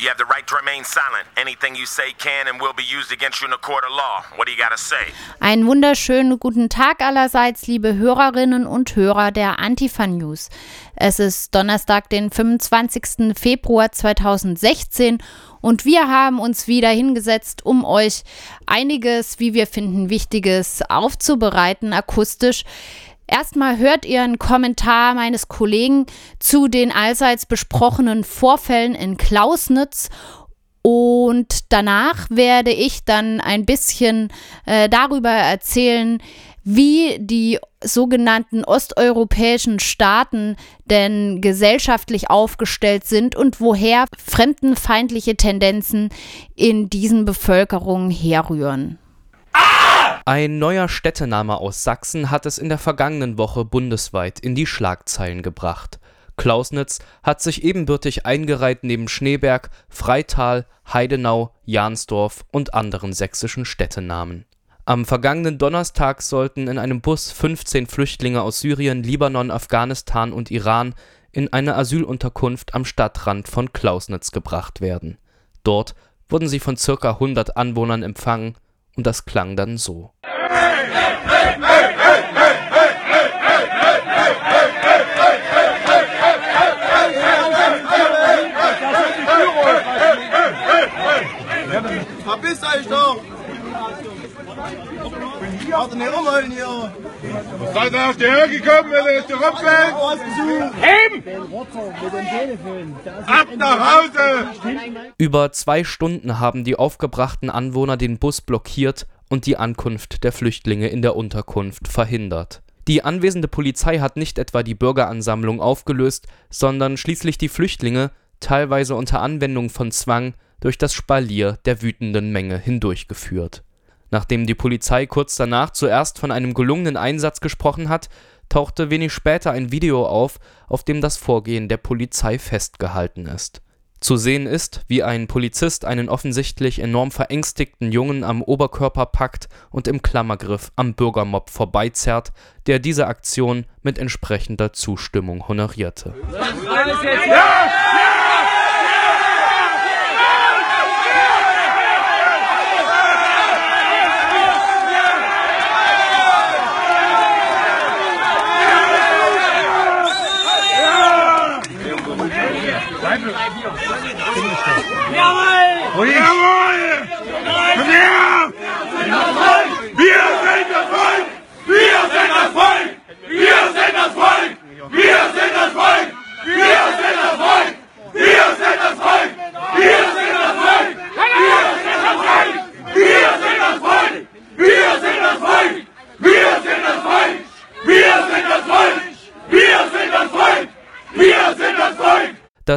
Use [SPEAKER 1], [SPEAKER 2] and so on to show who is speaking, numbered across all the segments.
[SPEAKER 1] You have the right to remain silent. Anything you say can and will be used against you in a court of law. What do you got to say?
[SPEAKER 2] Einen wunderschönen guten Tag allerseits, liebe Hörerinnen und Hörer der Antifa News. Es ist Donnerstag, den 25. Februar 2016 und wir haben uns wieder hingesetzt, um euch einiges, wie wir finden, Wichtiges aufzubereiten, akustisch. Erstmal hört ihr einen Kommentar meines Kollegen zu den allseits besprochenen Vorfällen in Klausnitz und danach werde ich dann ein bisschen äh, darüber erzählen, wie die sogenannten osteuropäischen Staaten denn gesellschaftlich aufgestellt sind und woher fremdenfeindliche Tendenzen in diesen Bevölkerungen herrühren.
[SPEAKER 3] Ein neuer Städtename aus Sachsen hat es in der vergangenen Woche bundesweit in die Schlagzeilen gebracht. Klausnitz hat sich ebenbürtig eingereiht neben Schneeberg, Freital, Heidenau, Jansdorf und anderen sächsischen Städtenamen. Am vergangenen Donnerstag sollten in einem Bus 15 Flüchtlinge aus Syrien, Libanon, Afghanistan und Iran in eine Asylunterkunft am Stadtrand von Klausnitz gebracht werden. Dort wurden sie von ca. 100 Anwohnern empfangen und das klang dann so.
[SPEAKER 4] Verpisst euch doch! Warte nicht rumholen hier!
[SPEAKER 5] Seid ihr auf die Höhe gekommen, wenn ihr zurückfällt? Heben! Ab nach Hause!
[SPEAKER 3] Über zwei Stunden haben die aufgebrachten Anwohner den Bus blockiert und die Ankunft der Flüchtlinge in der Unterkunft verhindert. Die anwesende Polizei hat nicht etwa die Bürgeransammlung aufgelöst, sondern schließlich die Flüchtlinge, teilweise unter Anwendung von Zwang, durch das Spalier der wütenden Menge hindurchgeführt. Nachdem die Polizei kurz danach zuerst von einem gelungenen Einsatz gesprochen hat, tauchte wenig später ein Video auf, auf dem das Vorgehen der Polizei festgehalten ist. Zu sehen ist, wie ein Polizist einen offensichtlich enorm verängstigten Jungen am Oberkörper packt und im Klammergriff am Bürgermob vorbeizerrt, der diese Aktion mit entsprechender Zustimmung honorierte.
[SPEAKER 5] Jawohl! Oye.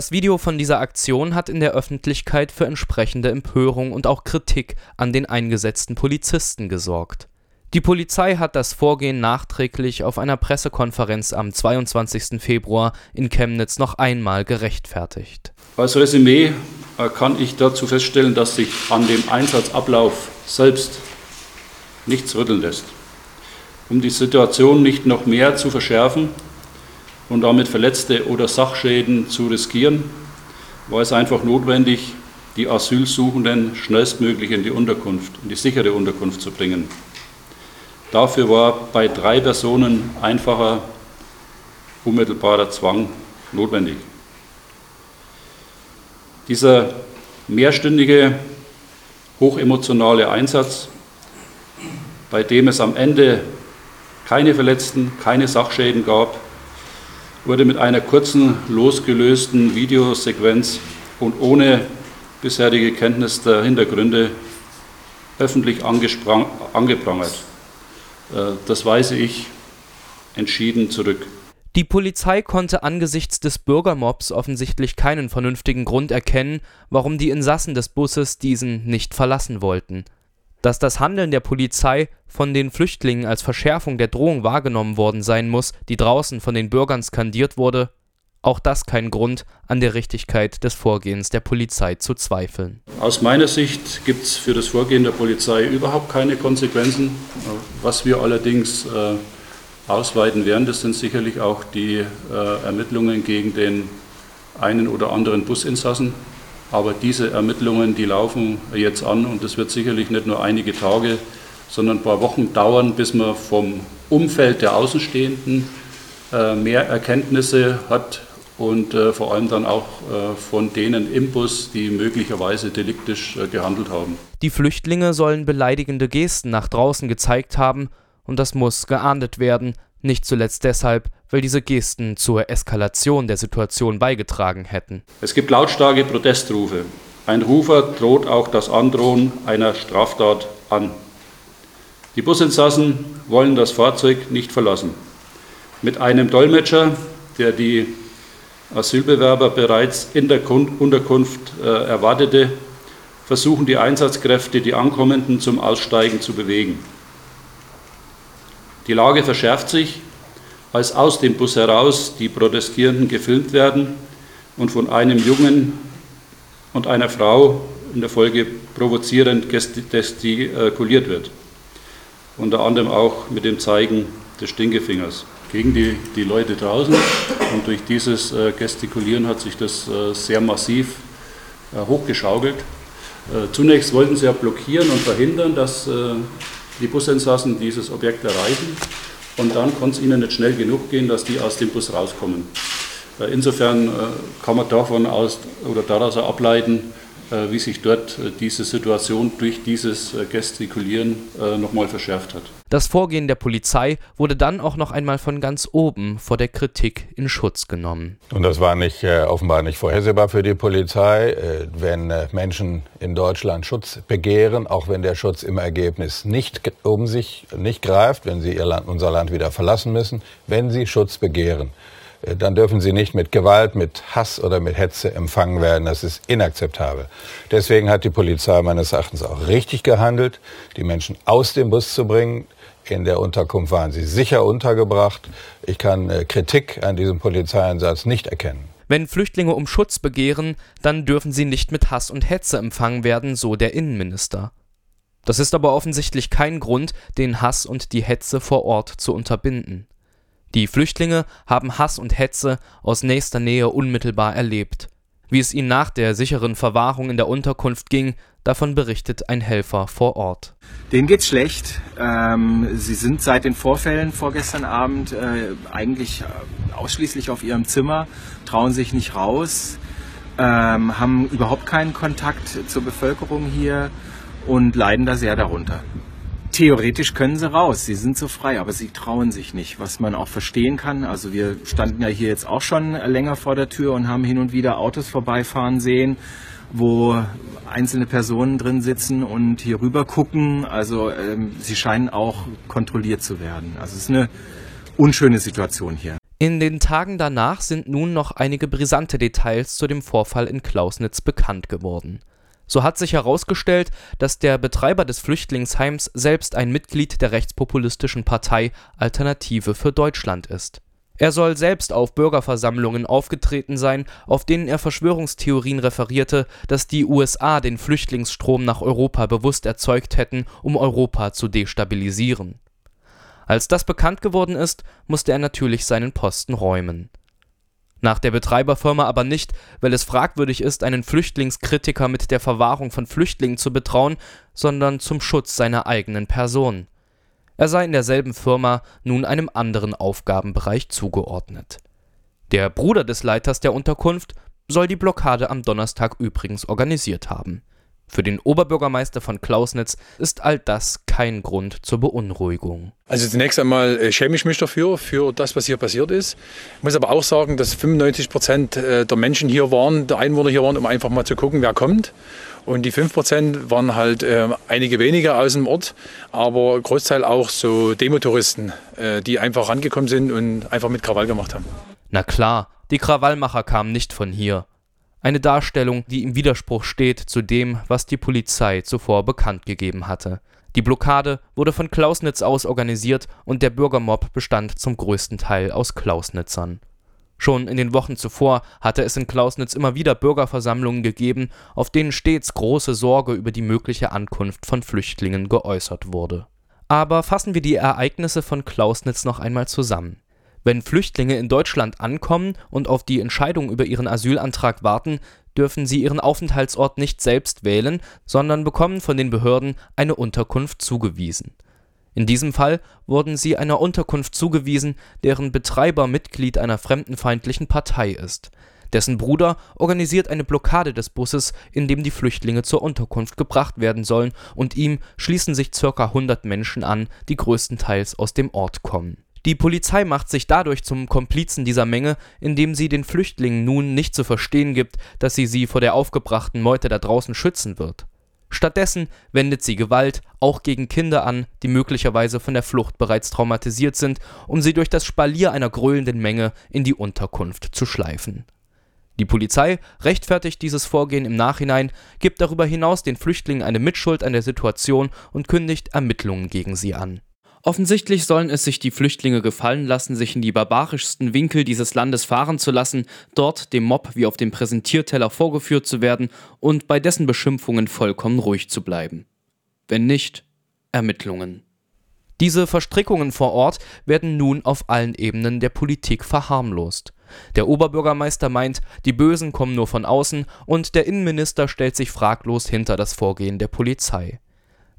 [SPEAKER 5] Das
[SPEAKER 3] Video von dieser Aktion hat in der Öffentlichkeit für entsprechende Empörung und auch Kritik an den eingesetzten Polizisten gesorgt. Die Polizei hat das Vorgehen nachträglich auf einer Pressekonferenz am 22. Februar in Chemnitz noch einmal gerechtfertigt.
[SPEAKER 6] Als Resümee äh, kann ich dazu feststellen, dass sich an dem Einsatzablauf selbst nichts rütteln lässt. Um die Situation nicht noch mehr zu verschärfen, und damit Verletzte oder Sachschäden zu riskieren, war es einfach notwendig, die Asylsuchenden schnellstmöglich in die Unterkunft, in die sichere Unterkunft zu bringen. Dafür war bei drei Personen einfacher, unmittelbarer Zwang notwendig. Dieser mehrstündige, hochemotionale Einsatz, bei dem es am Ende keine Verletzten, keine Sachschäden gab, wurde mit einer kurzen, losgelösten Videosequenz und ohne bisherige Kenntnis der Hintergründe öffentlich angeprangert. Äh, das weise ich entschieden zurück.
[SPEAKER 3] Die Polizei konnte angesichts des Bürgermobs offensichtlich keinen vernünftigen Grund erkennen, warum die Insassen des Busses diesen nicht verlassen wollten. Dass das Handeln der Polizei von den Flüchtlingen als Verschärfung der Drohung wahrgenommen worden sein muss, die draußen von den Bürgern skandiert wurde, auch das kein Grund, an der Richtigkeit des Vorgehens der Polizei zu zweifeln.
[SPEAKER 6] Aus meiner Sicht gibt es für das Vorgehen der Polizei überhaupt keine Konsequenzen. Was wir allerdings äh, ausweiten werden, das sind sicherlich auch die äh, Ermittlungen gegen den einen oder anderen Businsassen, Aber diese Ermittlungen, die laufen jetzt an und es wird sicherlich nicht nur einige Tage, sondern ein paar Wochen dauern, bis man vom Umfeld der Außenstehenden äh, mehr Erkenntnisse hat und äh, vor allem dann auch äh, von denen im Bus, die möglicherweise deliktisch gehandelt haben.
[SPEAKER 3] Die Flüchtlinge sollen beleidigende Gesten nach draußen gezeigt haben und das muss geahndet werden, nicht zuletzt deshalb, weil diese Gesten zur Eskalation der Situation beigetragen hätten.
[SPEAKER 6] Es gibt lautstarke Protestrufe. Ein Rufer droht auch das Androhen einer Straftat an. Die Businsassen wollen das Fahrzeug nicht verlassen. Mit einem Dolmetscher, der die Asylbewerber bereits in der Unterkunft äh, erwartete, versuchen die Einsatzkräfte, die Ankommenden zum Aussteigen zu bewegen. Die Lage verschärft sich, als aus dem Bus heraus die Protestierenden gefilmt werden und von einem Jungen und einer Frau in der Folge provozierend gestikuliert wird unter anderem auch mit dem Zeigen des Stinkefingers gegen die, die Leute draußen. Und durch dieses äh, Gestikulieren hat sich das äh, sehr massiv äh, hochgeschaukelt. Zunächst wollten sie ja blockieren und verhindern, dass die Businsassen dieses Objekt erreichen. Und dann konnte es ihnen nicht schnell genug gehen, dass die aus dem Bus rauskommen. Äh, insofern kann man davon aus oder daraus ableiten, äh, wie sich dort äh, diese Situation durch dieses äh, Gestikulieren nochmal verschärft hat.
[SPEAKER 3] Das Vorgehen der Polizei wurde dann auch noch einmal von ganz oben vor der Kritik in Schutz genommen.
[SPEAKER 7] Und das war nicht, offenbar nicht vorhersehbar für die Polizei. wenn Menschen in Deutschland Schutz begehren, auch wenn der Schutz im Ergebnis nicht um sich nicht greift, wenn sie ihr Land, unser Land wieder verlassen müssen, wenn sie Schutz begehren, äh, dann dürfen sie nicht mit Gewalt, mit Hass oder mit Hetze empfangen werden. Das ist inakzeptabel. Deswegen hat die Polizei meines Erachtens auch richtig gehandelt, die Menschen aus dem Bus zu bringen. In der Unterkunft waren sie sicher untergebracht. Ich kann äh, Kritik an diesem Polizeieinsatz nicht erkennen.
[SPEAKER 3] Wenn Flüchtlinge um Schutz begehren, dann dürfen sie nicht mit Hass und Hetze empfangen werden, so der Innenminister. Das ist aber offensichtlich kein Grund, den Hass und die Hetze vor Ort zu unterbinden. Die Flüchtlinge haben Hass und Hetze aus nächster Nähe unmittelbar erlebt. Wie es ihnen nach der sicheren Verwahrung in der Unterkunft ging, davon berichtet ein Helfer vor Ort.
[SPEAKER 8] Denen geht's schlecht. Ähm, sie sind seit den Vorfällen vorgestern Abend äh, eigentlich äh, ausschließlich auf ihrem Zimmer, trauen sich nicht raus, ähm, haben überhaupt keinen Kontakt zur Bevölkerung hier und leiden da sehr darunter. Theoretisch können sie raus, sie sind so frei, aber sie trauen sich nicht, was man auch verstehen kann. Also wir standen ja hier jetzt auch schon länger vor der Tür und haben hin und wieder Autos vorbeifahren sehen, wo einzelne Personen drin sitzen und hier rüber gucken. Also ähm, sie scheinen auch kontrolliert zu werden. Also es ist eine unschöne Situation hier.
[SPEAKER 3] In den Tagen danach sind nun noch einige brisante Details zu dem Vorfall in Klausnitz bekannt geworden. So hat sich herausgestellt, dass der Betreiber des Flüchtlingsheims selbst ein Mitglied der rechtspopulistischen Partei Alternative für Deutschland ist. Er soll selbst auf Bürgerversammlungen aufgetreten sein, auf denen er Verschwörungstheorien referierte, dass die USA den Flüchtlingsstrom nach Europa bewusst erzeugt hätten, um Europa zu destabilisieren. Als das bekannt geworden ist, musste er natürlich seinen Posten räumen nach der Betreiberfirma aber nicht, weil es fragwürdig ist, einen Flüchtlingskritiker mit der Verwahrung von Flüchtlingen zu betrauen, sondern zum Schutz seiner eigenen Person. Er sei in derselben Firma nun einem anderen Aufgabenbereich zugeordnet. Der Bruder des Leiters der Unterkunft soll die Blockade am Donnerstag übrigens organisiert haben für den Oberbürgermeister von Klausnitz ist all das kein Grund zur Beunruhigung.
[SPEAKER 9] Also zunächst einmal äh, schäme ich mich dafür, für das, was hier passiert ist. Ich muss aber auch sagen, dass 95 Prozent äh, der Menschen hier waren, der Einwohner hier waren, um einfach mal zu gucken, wer kommt. Und die 5 Prozent waren halt äh, einige wenige aus dem Ort, aber Großteil auch so Demotouristen, äh, die einfach rangekommen sind und einfach mit Krawall gemacht haben.
[SPEAKER 3] Na klar, die Krawallmacher kamen nicht von hier. Eine Darstellung, die im Widerspruch steht zu dem, was die Polizei zuvor bekannt gegeben hatte. Die Blockade wurde von Klausnitz aus organisiert und der Bürgermob bestand zum größten Teil aus Klausnitzern. Schon in den Wochen zuvor hatte es in Klausnitz immer wieder Bürgerversammlungen gegeben, auf denen stets große Sorge über die mögliche Ankunft von Flüchtlingen geäußert wurde. Aber fassen wir die Ereignisse von Klausnitz noch einmal zusammen. Wenn Flüchtlinge in Deutschland ankommen und auf die Entscheidung über ihren Asylantrag warten, dürfen sie ihren Aufenthaltsort nicht selbst wählen, sondern bekommen von den Behörden eine Unterkunft zugewiesen. In diesem Fall wurden sie einer Unterkunft zugewiesen, deren Betreiber Mitglied einer fremdenfeindlichen Partei ist. Dessen Bruder organisiert eine Blockade des Busses, in dem die Flüchtlinge zur Unterkunft gebracht werden sollen, und ihm schließen sich ca. 100 Menschen an, die größtenteils aus dem Ort kommen. Die Polizei macht sich dadurch zum Komplizen dieser Menge, indem sie den Flüchtlingen nun nicht zu verstehen gibt, dass sie sie vor der aufgebrachten Meute da draußen schützen wird. Stattdessen wendet sie Gewalt auch gegen Kinder an, die möglicherweise von der Flucht bereits traumatisiert sind, um sie durch das Spalier einer gröhlenden Menge in die Unterkunft zu schleifen. Die Polizei rechtfertigt dieses Vorgehen im Nachhinein, gibt darüber hinaus den Flüchtlingen eine Mitschuld an der Situation und kündigt Ermittlungen gegen sie an. Offensichtlich sollen es sich die Flüchtlinge gefallen lassen, sich in die barbarischsten Winkel dieses Landes fahren zu lassen, dort dem Mob wie auf dem Präsentierteller vorgeführt zu werden und bei dessen Beschimpfungen vollkommen ruhig zu bleiben. Wenn nicht, Ermittlungen. Diese Verstrickungen vor Ort werden nun auf allen Ebenen der Politik verharmlost. Der Oberbürgermeister meint, die Bösen kommen nur von außen und der Innenminister stellt sich fraglos hinter das Vorgehen der Polizei.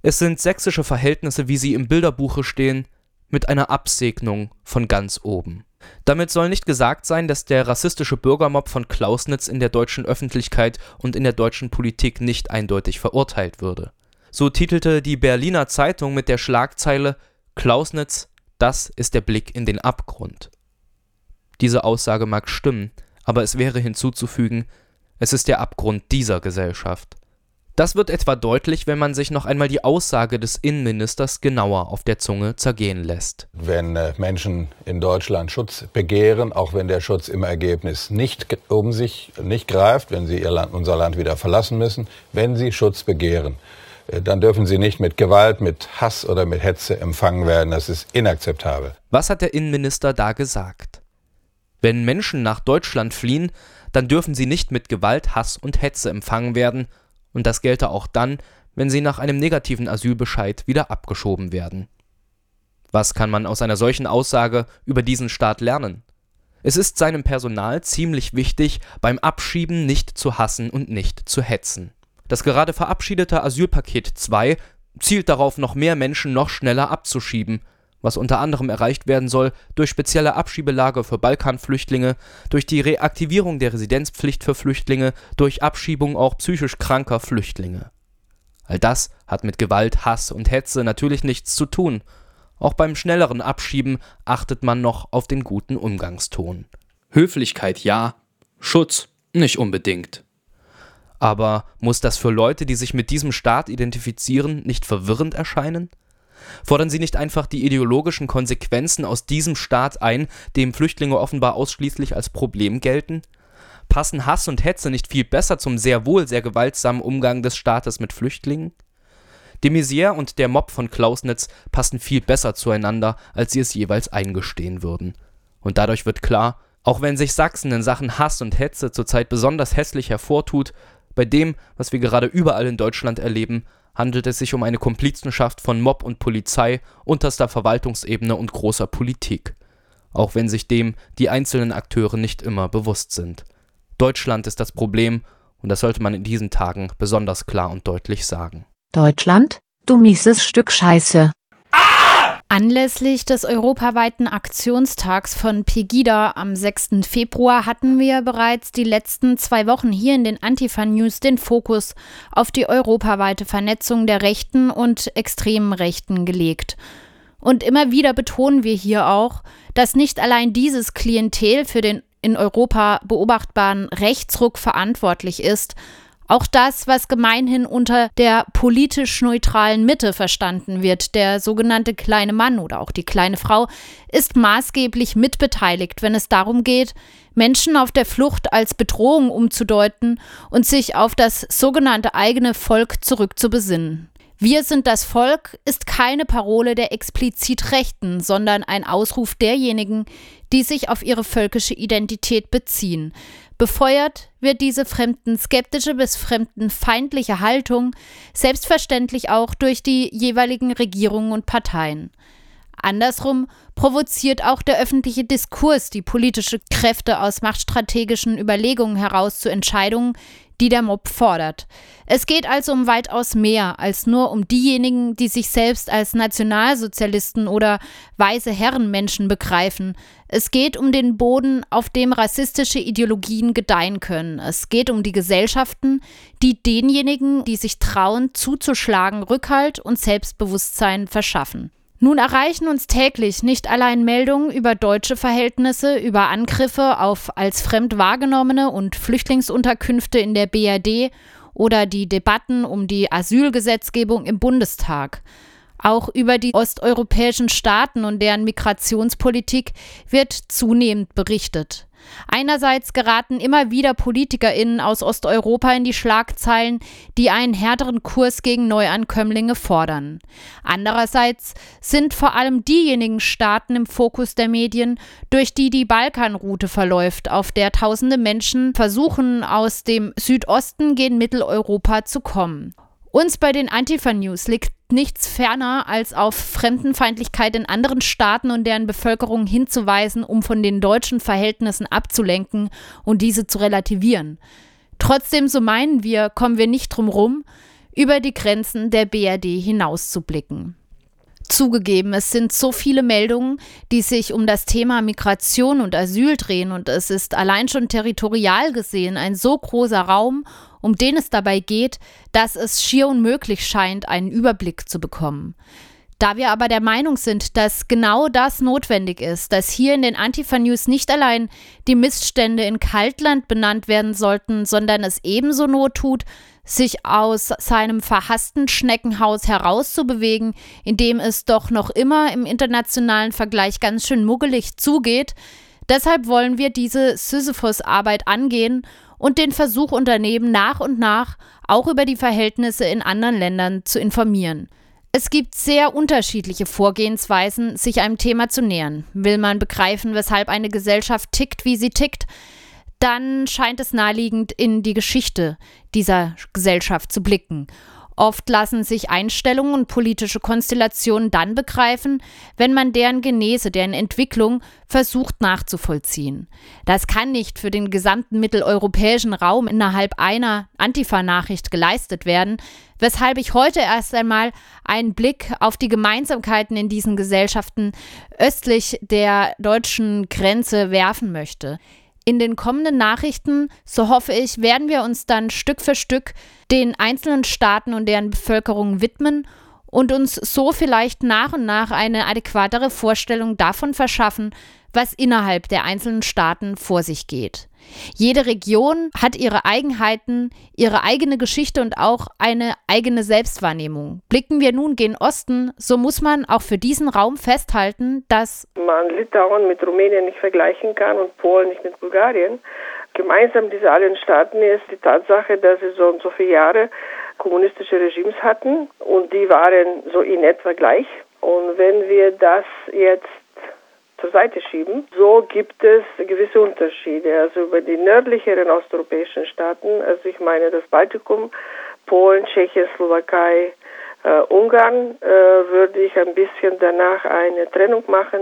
[SPEAKER 3] Es sind sächsische Verhältnisse, wie sie im Bilderbuche stehen, mit einer Absegnung von ganz oben. Damit soll nicht gesagt sein, dass der rassistische Bürgermob von Klausnitz in der deutschen Öffentlichkeit und in der deutschen Politik nicht eindeutig verurteilt würde. So titelte die Berliner Zeitung mit der Schlagzeile Klausnitz, das ist der Blick in den Abgrund. Diese Aussage mag stimmen, aber es wäre hinzuzufügen, es ist der Abgrund dieser Gesellschaft. Das wird etwa deutlich, wenn man sich noch einmal die Aussage des Innenministers genauer auf der Zunge zergehen lässt.
[SPEAKER 7] Wenn äh, Menschen in Deutschland Schutz begehren, auch wenn der Schutz im Ergebnis nicht um sich nicht greift, wenn sie Land, unser Land wieder verlassen müssen, wenn sie Schutz begehren, äh, dann dürfen sie nicht mit Gewalt, mit Hass oder mit Hetze empfangen werden. Das ist inakzeptabel.
[SPEAKER 3] Was hat der Innenminister da gesagt? Wenn Menschen nach Deutschland fliehen, dann dürfen sie nicht mit Gewalt, Hass und Hetze empfangen werden und das gelte auch dann, wenn sie nach einem negativen Asylbescheid wieder abgeschoben werden. Was kann man aus einer solchen Aussage über diesen Staat lernen? Es ist seinem Personal ziemlich wichtig, beim Abschieben nicht zu hassen und nicht zu hetzen. Das gerade verabschiedete Asylpaket 2 zielt darauf, noch mehr Menschen noch schneller abzuschieben, was unter anderem erreicht werden soll durch spezielle Abschiebelager für Balkanflüchtlinge, durch die Reaktivierung der Residenzpflicht für Flüchtlinge, durch Abschiebung auch psychisch kranker Flüchtlinge. All das hat mit Gewalt, Hass und Hetze natürlich nichts zu tun. Auch beim schnelleren Abschieben achtet man noch auf den guten Umgangston. Höflichkeit ja, Schutz nicht unbedingt. Aber muss das für Leute, die sich mit diesem Staat identifizieren, nicht verwirrend erscheinen? Fordern Sie nicht einfach die ideologischen Konsequenzen aus diesem Staat ein, dem Flüchtlinge offenbar ausschließlich als Problem gelten? Passen Hass und Hetze nicht viel besser zum sehr wohl sehr gewaltsamen Umgang des Staates mit Flüchtlingen? De Maizière und der Mob von Klausnitz passen viel besser zueinander, als sie es jeweils eingestehen würden. Und dadurch wird klar, auch wenn sich Sachsen in Sachen Hass und Hetze zurzeit besonders hässlich hervortut, bei dem, was wir gerade überall in Deutschland erleben, handelt es sich um eine Komplizenschaft von Mob und Polizei, unterster Verwaltungsebene und großer Politik, auch wenn sich dem die einzelnen Akteure nicht immer bewusst sind. Deutschland ist das Problem, und das sollte man in diesen Tagen besonders klar und deutlich sagen.
[SPEAKER 10] Deutschland, du mieses Stück Scheiße.
[SPEAKER 2] Anlässlich des europaweiten Aktionstags von Pegida am 6. Februar hatten wir bereits die letzten zwei Wochen hier in den Antifa News den Fokus auf die europaweite Vernetzung der Rechten und extremen Rechten gelegt. Und immer wieder betonen wir hier auch, dass nicht allein dieses Klientel für den in Europa beobachtbaren Rechtsruck verantwortlich ist, auch das, was gemeinhin unter der politisch neutralen Mitte verstanden wird, der sogenannte kleine Mann oder auch die kleine Frau, ist maßgeblich mitbeteiligt, wenn es darum geht, Menschen auf der Flucht als Bedrohung umzudeuten und sich auf das sogenannte eigene Volk zurückzubesinnen. Wir sind das Volk ist keine Parole der explizit Rechten, sondern ein Ausruf derjenigen, die sich auf ihre völkische Identität beziehen. Befeuert wird diese fremdenskeptische bis fremdenfeindliche Haltung selbstverständlich auch durch die jeweiligen Regierungen und Parteien. Andersrum provoziert auch der öffentliche Diskurs die politische Kräfte aus machtstrategischen Überlegungen heraus zu Entscheidungen, die der Mob fordert. Es geht also um weitaus mehr als nur um diejenigen, die sich selbst als Nationalsozialisten oder weise Herrenmenschen begreifen. Es geht um den Boden, auf dem rassistische Ideologien gedeihen können. Es geht um die Gesellschaften, die denjenigen, die sich trauen, zuzuschlagen, Rückhalt und Selbstbewusstsein verschaffen. Nun erreichen uns täglich nicht allein Meldungen über deutsche Verhältnisse, über Angriffe auf als fremd wahrgenommene und Flüchtlingsunterkünfte in der BRD oder die Debatten um die Asylgesetzgebung im Bundestag. Auch über die osteuropäischen Staaten und deren Migrationspolitik wird zunehmend berichtet. Einerseits geraten immer wieder PolitikerInnen aus Osteuropa in die Schlagzeilen, die einen härteren Kurs gegen Neuankömmlinge fordern. Andererseits sind vor allem diejenigen Staaten im Fokus der Medien, durch die die Balkanroute verläuft, auf der tausende Menschen versuchen, aus dem Südosten gen Mitteleuropa zu kommen. Uns bei den Antifa-News liegt nichts ferner, als auf Fremdenfeindlichkeit in anderen Staaten und deren Bevölkerung hinzuweisen, um von den deutschen Verhältnissen abzulenken und diese zu relativieren. Trotzdem, so meinen wir, kommen wir nicht drum rum, über die Grenzen der BRD hinauszublicken. Zugegeben, es sind so viele Meldungen, die sich um das Thema Migration und Asyl drehen und es ist allein schon territorial gesehen ein so großer Raum, um den es dabei geht, dass es schier unmöglich scheint, einen Überblick zu bekommen. Da wir aber der Meinung sind, dass genau das notwendig ist, dass hier in den Antifa-News nicht allein die Missstände in Kaltland benannt werden sollten, sondern es ebenso not tut, sich aus seinem verhassten Schneckenhaus herauszubewegen, in dem es doch noch immer im internationalen Vergleich ganz schön muggelig zugeht. Deshalb wollen wir diese Sisyphus-Arbeit angehen und den Versuch unternehmen, nach und nach auch über die Verhältnisse in anderen Ländern zu informieren. Es gibt sehr unterschiedliche Vorgehensweisen, sich einem Thema zu nähern. Will man begreifen, weshalb eine Gesellschaft tickt, wie sie tickt, dann scheint es naheliegend, in die Geschichte dieser Gesellschaft zu blicken. Oft lassen sich Einstellungen und politische Konstellationen dann begreifen, wenn man deren Genese, deren Entwicklung versucht nachzuvollziehen. Das kann nicht für den gesamten mitteleuropäischen Raum innerhalb einer Antifa-Nachricht geleistet werden, weshalb ich heute erst einmal einen Blick auf die Gemeinsamkeiten in diesen Gesellschaften östlich der deutschen Grenze werfen möchte. In den kommenden Nachrichten, so hoffe ich, werden wir uns dann Stück für Stück den einzelnen Staaten und deren Bevölkerung widmen und uns so vielleicht nach und nach eine adäquatere Vorstellung davon verschaffen, was innerhalb der einzelnen Staaten vor sich geht. Jede Region hat ihre Eigenheiten, ihre eigene Geschichte und auch eine eigene Selbstwahrnehmung. Blicken wir nun gen Osten, so muss man auch für diesen Raum festhalten, dass
[SPEAKER 11] man Litauen mit Rumänien nicht vergleichen kann und Polen nicht mit Bulgarien. Gemeinsam diese allen Staaten ist die Tatsache, dass sie so und so viele Jahre kommunistische Regimes hatten und die waren so in etwa gleich. Und wenn wir das jetzt zur Seite schieben. So gibt es gewisse Unterschiede. Also über die nördlicheren osteuropäischen Staaten, also ich meine das Baltikum, Polen, Tschechien, Slowakei, äh, Ungarn, äh, würde ich ein bisschen danach eine Trennung machen.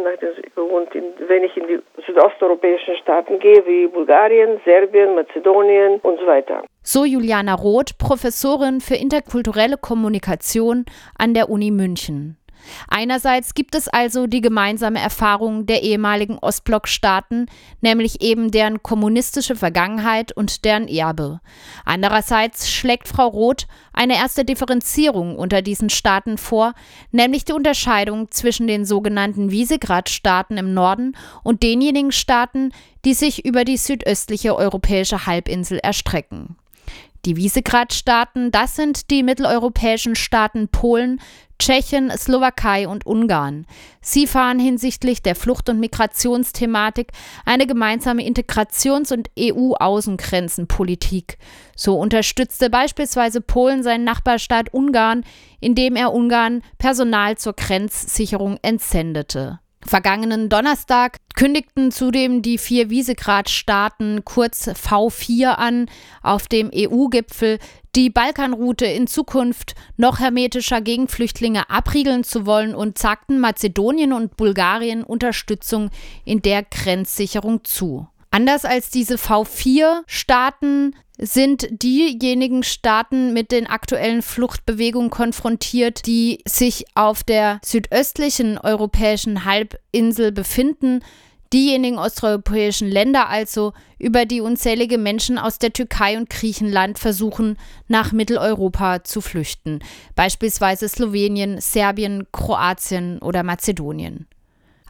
[SPEAKER 11] und in, wenn ich in die südosteuropäischen Staaten gehe, wie Bulgarien, Serbien, Mazedonien und so weiter.
[SPEAKER 2] So Juliana Roth, Professorin für interkulturelle Kommunikation an der Uni München. Einerseits gibt es also die gemeinsame Erfahrung der ehemaligen Ostblockstaaten, nämlich eben deren kommunistische Vergangenheit und deren Erbe. Andererseits schlägt Frau Roth eine erste Differenzierung unter diesen Staaten vor, nämlich die Unterscheidung zwischen den sogenannten Visegrad-Staaten im Norden und denjenigen Staaten, die sich über die südöstliche europäische Halbinsel erstrecken. Die Visegrad-Staaten, das sind die mitteleuropäischen Staaten Polen, Tschechien, Slowakei und Ungarn. Sie fahren hinsichtlich der Flucht- und Migrationsthematik eine gemeinsame Integrations- und EU-Außengrenzenpolitik. So unterstützte beispielsweise Polen seinen Nachbarstaat Ungarn, indem er Ungarn Personal zur Grenzsicherung entsendete. Vergangenen Donnerstag kündigten zudem die vier Visegrad-Staaten kurz V4 an, auf dem EU-Gipfel die Balkanroute in Zukunft noch hermetischer gegen Flüchtlinge abriegeln zu wollen und sagten Mazedonien und Bulgarien Unterstützung in der Grenzsicherung zu. Anders als diese V4-Staaten sind diejenigen Staaten mit den aktuellen Fluchtbewegungen konfrontiert, die sich auf der südöstlichen europäischen Halbinsel befinden, diejenigen osteuropäischen Länder also, über die unzählige Menschen aus der Türkei und Griechenland versuchen, nach Mitteleuropa zu flüchten, beispielsweise Slowenien, Serbien, Kroatien oder Mazedonien.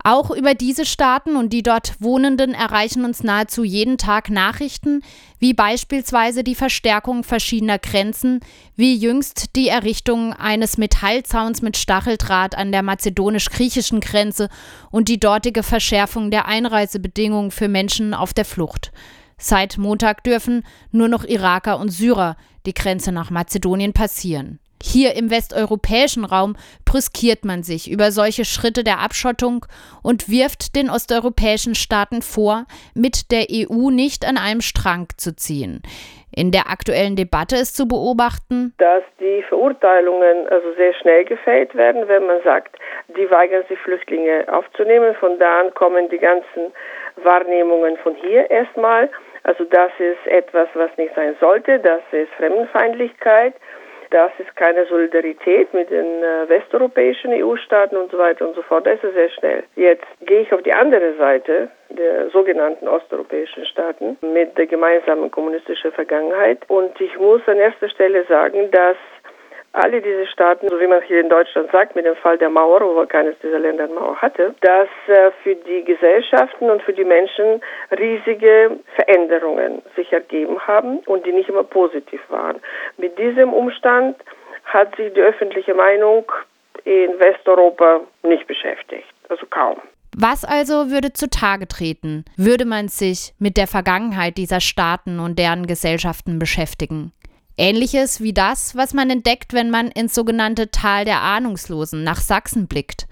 [SPEAKER 2] Auch über diese Staaten und die dort Wohnenden erreichen uns nahezu jeden Tag Nachrichten, wie beispielsweise die Verstärkung verschiedener Grenzen, wie jüngst die Errichtung eines Metallzauns mit Stacheldraht an der mazedonisch-griechischen Grenze und die dortige Verschärfung der Einreisebedingungen für Menschen auf der Flucht. Seit Montag dürfen nur noch Iraker und Syrer die Grenze nach Mazedonien passieren. Hier im westeuropäischen Raum brüskiert man sich über solche Schritte der Abschottung und wirft den osteuropäischen Staaten vor, mit der EU nicht an einem Strang zu ziehen. In der aktuellen Debatte ist zu beobachten,
[SPEAKER 11] dass die Verurteilungen also sehr schnell gefällt werden, wenn man sagt, die weigern sich Flüchtlinge aufzunehmen. Von da an kommen die ganzen Wahrnehmungen von hier erstmal. Also das ist etwas, was nicht sein sollte. Das ist Fremdenfeindlichkeit das ist keine Solidarität mit den äh, westeuropäischen EU-Staaten und so weiter und so fort. Das ist sehr schnell. Jetzt gehe ich auf die andere Seite der sogenannten osteuropäischen Staaten mit der gemeinsamen kommunistischen Vergangenheit. Und ich muss an erster Stelle sagen, dass alle diese Staaten, so wie man hier in Deutschland sagt, mit dem Fall der Mauer, wo keines dieser Länder eine Mauer hatte, dass äh, für die Gesellschaften und für die Menschen riesige Veränderungen sich ergeben haben und die nicht immer positiv waren. Mit diesem Umstand hat sich die öffentliche Meinung in Westeuropa nicht beschäftigt, also kaum.
[SPEAKER 2] Was also würde zutage treten, würde man sich mit der Vergangenheit dieser Staaten und deren Gesellschaften beschäftigen? Ähnliches wie das, was man entdeckt, wenn man ins sogenannte Tal der Ahnungslosen nach Sachsen blickt.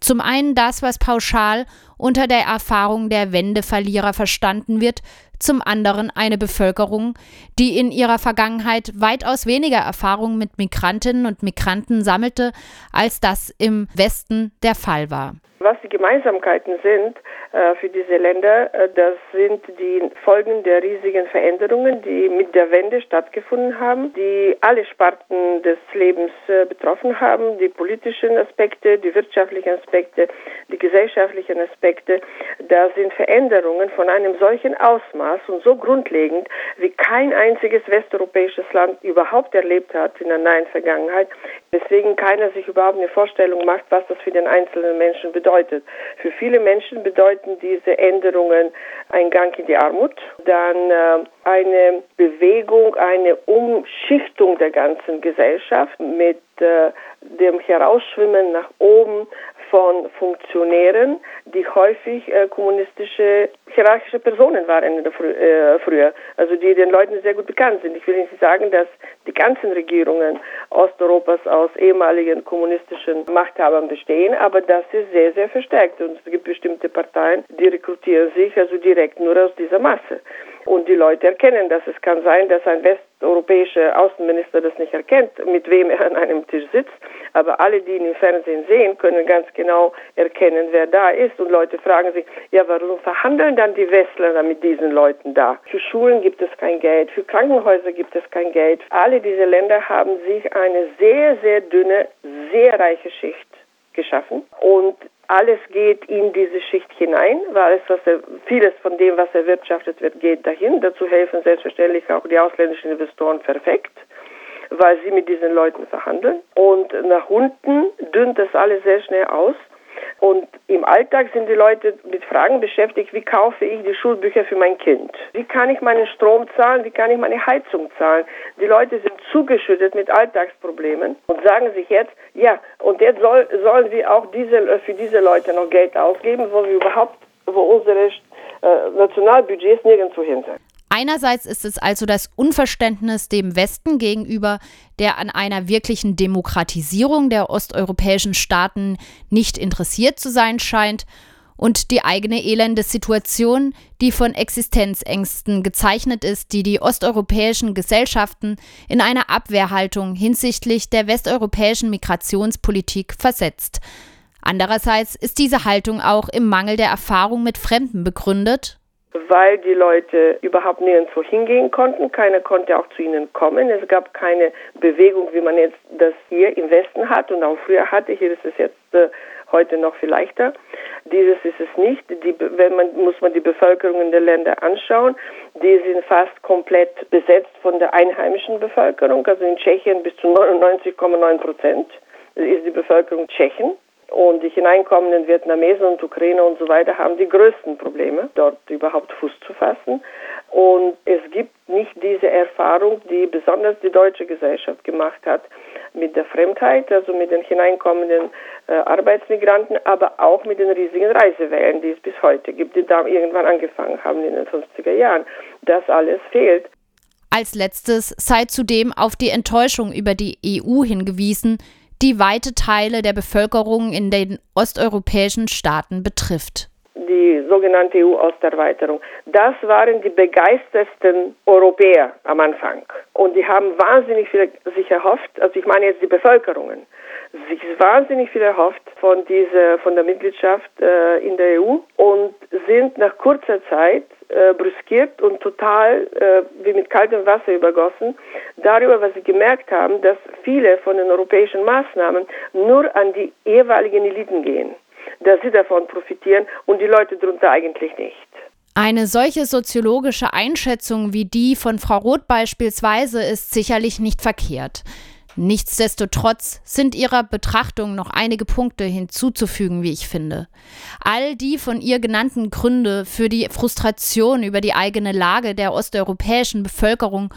[SPEAKER 2] Zum einen das, was pauschal unter der Erfahrung der Wendeverlierer verstanden wird, zum anderen eine Bevölkerung, die in ihrer Vergangenheit weitaus weniger Erfahrung mit Migrantinnen und Migranten sammelte, als das im Westen der Fall war.
[SPEAKER 11] Was die Gemeinsamkeiten sind äh, für diese Länder, äh, das sind die Folgen der riesigen Veränderungen, die mit der Wende stattgefunden haben, die alle Sparten des Lebens äh, betroffen haben, die politischen Aspekte, die wirtschaftlichen Aspekte, die gesellschaftlichen Aspekte. Da sind Veränderungen von einem solchen Ausmaß und so grundlegend, wie kein einziges westeuropäisches Land überhaupt erlebt hat in der nahen Vergangenheit. Deswegen keiner sich überhaupt eine Vorstellung macht, was das für den einzelnen Menschen bedeutet. Für viele Menschen bedeuten diese Änderungen ein Gang in die Armut, dann äh, eine Bewegung, eine Umschichtung der ganzen Gesellschaft mit äh, dem Herausschwimmen nach oben von Funktionären, die häufig äh, kommunistische, hierarchische Personen waren Frü äh, früher, also die den Leuten sehr gut bekannt sind. Ich will nicht sagen, dass die ganzen Regierungen Osteuropas aus ehemaligen kommunistischen Machthabern bestehen, aber das ist sehr, sehr verstärkt und es gibt bestimmte Parteien, die rekrutieren sich also direkt nur aus dieser Masse. Und die Leute erkennen das. Es kann sein, dass ein westeuropäischer Außenminister das nicht erkennt, mit wem er an einem Tisch sitzt. Aber alle, die ihn im Fernsehen sehen, können ganz genau erkennen, wer da ist. Und Leute fragen sich, ja, warum verhandeln dann die Westler mit diesen Leuten da? Für Schulen gibt es kein Geld, für Krankenhäuser gibt es kein Geld. Alle diese Länder haben sich eine sehr, sehr dünne, sehr reiche Schicht geschaffen. Und alles geht in diese Schicht hinein, weil alles, was er, vieles von dem, was erwirtschaftet wird, geht dahin. Dazu helfen selbstverständlich auch die ausländischen Investoren perfekt, weil sie mit diesen Leuten verhandeln. Und nach unten dünnt das alles sehr schnell aus. Und im Alltag sind die Leute mit Fragen beschäftigt, wie kaufe ich die Schulbücher für mein Kind? Wie kann ich meinen Strom zahlen? Wie kann ich meine Heizung zahlen? Die Leute sind zugeschüttet mit Alltagsproblemen und sagen sich jetzt, ja, und jetzt soll, sollen wir auch diese, für diese Leute noch Geld ausgeben, wo wir überhaupt, wo unsere äh, Nationalbudgets nirgendwo hin sind.
[SPEAKER 2] Einerseits ist es also das Unverständnis dem Westen gegenüber, der an einer wirklichen Demokratisierung der osteuropäischen Staaten nicht interessiert zu sein scheint, und die eigene elende Situation, die von Existenzängsten gezeichnet ist, die die osteuropäischen Gesellschaften in eine Abwehrhaltung hinsichtlich der westeuropäischen Migrationspolitik versetzt. Andererseits ist diese Haltung auch im Mangel der Erfahrung mit Fremden begründet
[SPEAKER 11] weil die Leute überhaupt nirgendwo hingehen konnten. Keiner konnte auch zu ihnen kommen. Es gab keine Bewegung, wie man jetzt das hier im Westen hat und auch früher hatte. Hier ist es jetzt äh, heute noch viel leichter. Dieses ist es nicht. Die, wenn man, muss man die Bevölkerung der Länder anschauen. Die sind fast komplett besetzt von der einheimischen Bevölkerung. Also in Tschechien bis zu 99,9 Prozent ist die Bevölkerung Tschechen. Und die hineinkommenden Vietnamesen und Ukrainer und so weiter haben die größten Probleme, dort überhaupt Fuß zu fassen. Und es gibt nicht diese Erfahrung, die besonders die deutsche Gesellschaft gemacht hat mit der Fremdheit, also mit den hineinkommenden äh, Arbeitsmigranten, aber auch mit den riesigen Reisewellen, die es bis heute gibt, die da irgendwann angefangen haben in den 50er Jahren. Das alles fehlt.
[SPEAKER 2] Als letztes sei zudem auf die Enttäuschung über die EU hingewiesen, die weite Teile der Bevölkerung in den osteuropäischen Staaten betrifft.
[SPEAKER 11] Die sogenannte EU-Osterweiterung. Das waren die begeistertsten Europäer am Anfang. Und die haben wahnsinnig viel sich erhofft, also ich meine jetzt die Bevölkerungen, sich wahnsinnig viel erhofft von dieser, von der Mitgliedschaft äh, in der EU und sind nach kurzer Zeit äh, brüskiert und total äh, wie mit kaltem Wasser übergossen darüber, was sie gemerkt haben, dass viele von den europäischen Maßnahmen nur an die jeweiligen Eliten gehen, dass sie davon profitieren und die Leute darunter eigentlich nicht.
[SPEAKER 2] Eine solche soziologische Einschätzung wie die von Frau Roth beispielsweise ist sicherlich nicht verkehrt. Nichtsdestotrotz sind ihrer Betrachtung noch einige Punkte hinzuzufügen, wie ich finde. All die von ihr genannten Gründe für die Frustration über die eigene Lage der osteuropäischen Bevölkerung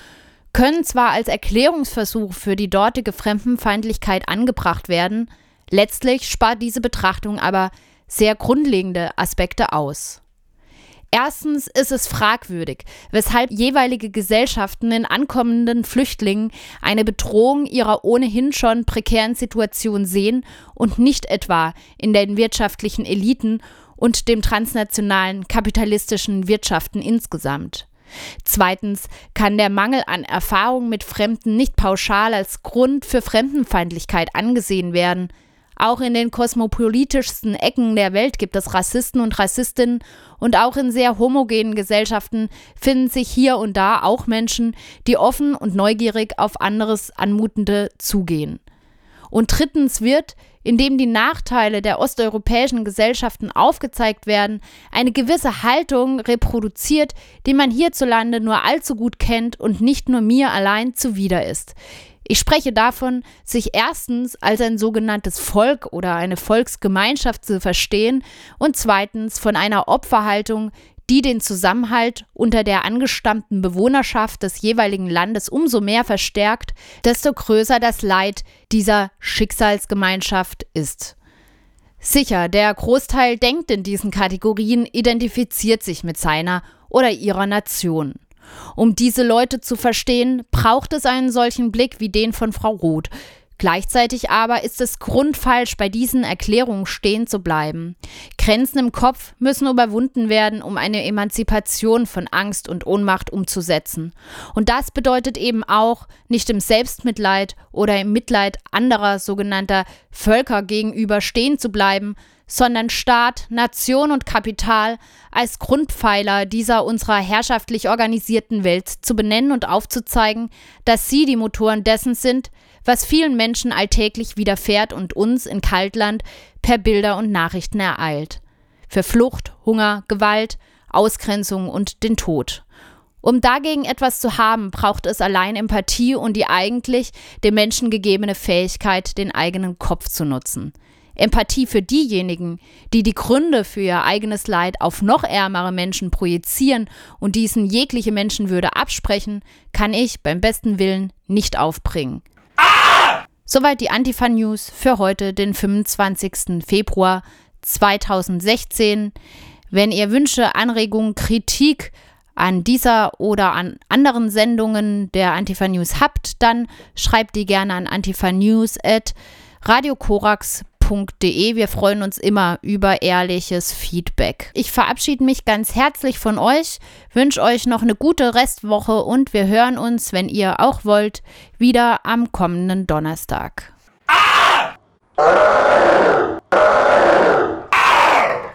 [SPEAKER 2] können zwar als Erklärungsversuch für die dortige Fremdenfeindlichkeit angebracht werden, letztlich spart diese Betrachtung aber sehr grundlegende Aspekte aus. Erstens ist es fragwürdig, weshalb jeweilige Gesellschaften in ankommenden Flüchtlingen eine Bedrohung ihrer ohnehin schon prekären Situation sehen und nicht etwa in den wirtschaftlichen Eliten und dem transnationalen kapitalistischen Wirtschaften insgesamt. Zweitens kann der Mangel an Erfahrung mit Fremden nicht pauschal als Grund für Fremdenfeindlichkeit angesehen werden. Auch in den kosmopolitischsten Ecken der Welt gibt es Rassisten und Rassistinnen und auch in sehr homogenen Gesellschaften finden sich hier und da auch Menschen, die offen und neugierig auf anderes Anmutende zugehen. Und drittens wird, indem die Nachteile der osteuropäischen Gesellschaften aufgezeigt werden, eine gewisse Haltung reproduziert, die man hierzulande nur allzu gut kennt und nicht nur mir allein zuwider ist. Ich spreche davon, sich erstens als ein sogenanntes Volk oder eine Volksgemeinschaft zu verstehen und zweitens von einer Opferhaltung, die den Zusammenhalt unter der angestammten Bewohnerschaft des jeweiligen Landes umso mehr verstärkt, desto größer das Leid dieser Schicksalsgemeinschaft ist. Sicher, der Großteil denkt in diesen Kategorien, identifiziert sich mit seiner oder ihrer Nation. Um diese Leute zu verstehen, braucht es einen solchen Blick wie den von Frau Roth. Gleichzeitig aber ist es grundfalsch, bei diesen Erklärungen stehen zu bleiben. Grenzen im Kopf müssen überwunden werden, um eine Emanzipation von Angst und Ohnmacht umzusetzen. Und das bedeutet eben auch, nicht im Selbstmitleid oder im Mitleid anderer sogenannter Völker gegenüber stehen zu bleiben, sondern Staat, Nation und Kapital als Grundpfeiler dieser unserer herrschaftlich organisierten Welt zu benennen und aufzuzeigen, dass sie die Motoren dessen sind, was vielen Menschen alltäglich widerfährt und uns in Kaltland per Bilder und Nachrichten ereilt. Für Flucht, Hunger, Gewalt, Ausgrenzung und den Tod. Um dagegen etwas zu haben, braucht es allein Empathie und die eigentlich dem Menschen gegebene Fähigkeit, den eigenen Kopf zu nutzen. Empathie für diejenigen, die die Gründe für ihr eigenes Leid auf noch ärmere Menschen projizieren und diesen jegliche Menschenwürde absprechen, kann ich beim besten Willen nicht aufbringen. Ah! Soweit die Antifa News für heute, den 25. Februar 2016. Wenn ihr Wünsche, Anregungen, Kritik an dieser oder an anderen Sendungen der Antifa News habt, dann schreibt die gerne an antifanews at www.ftf.de. Wir freuen uns immer über ehrliches Feedback. Ich verabschiede mich ganz herzlich von euch, wünsche euch noch eine gute Restwoche und wir hören uns, wenn ihr auch wollt, wieder am kommenden Donnerstag. Ah!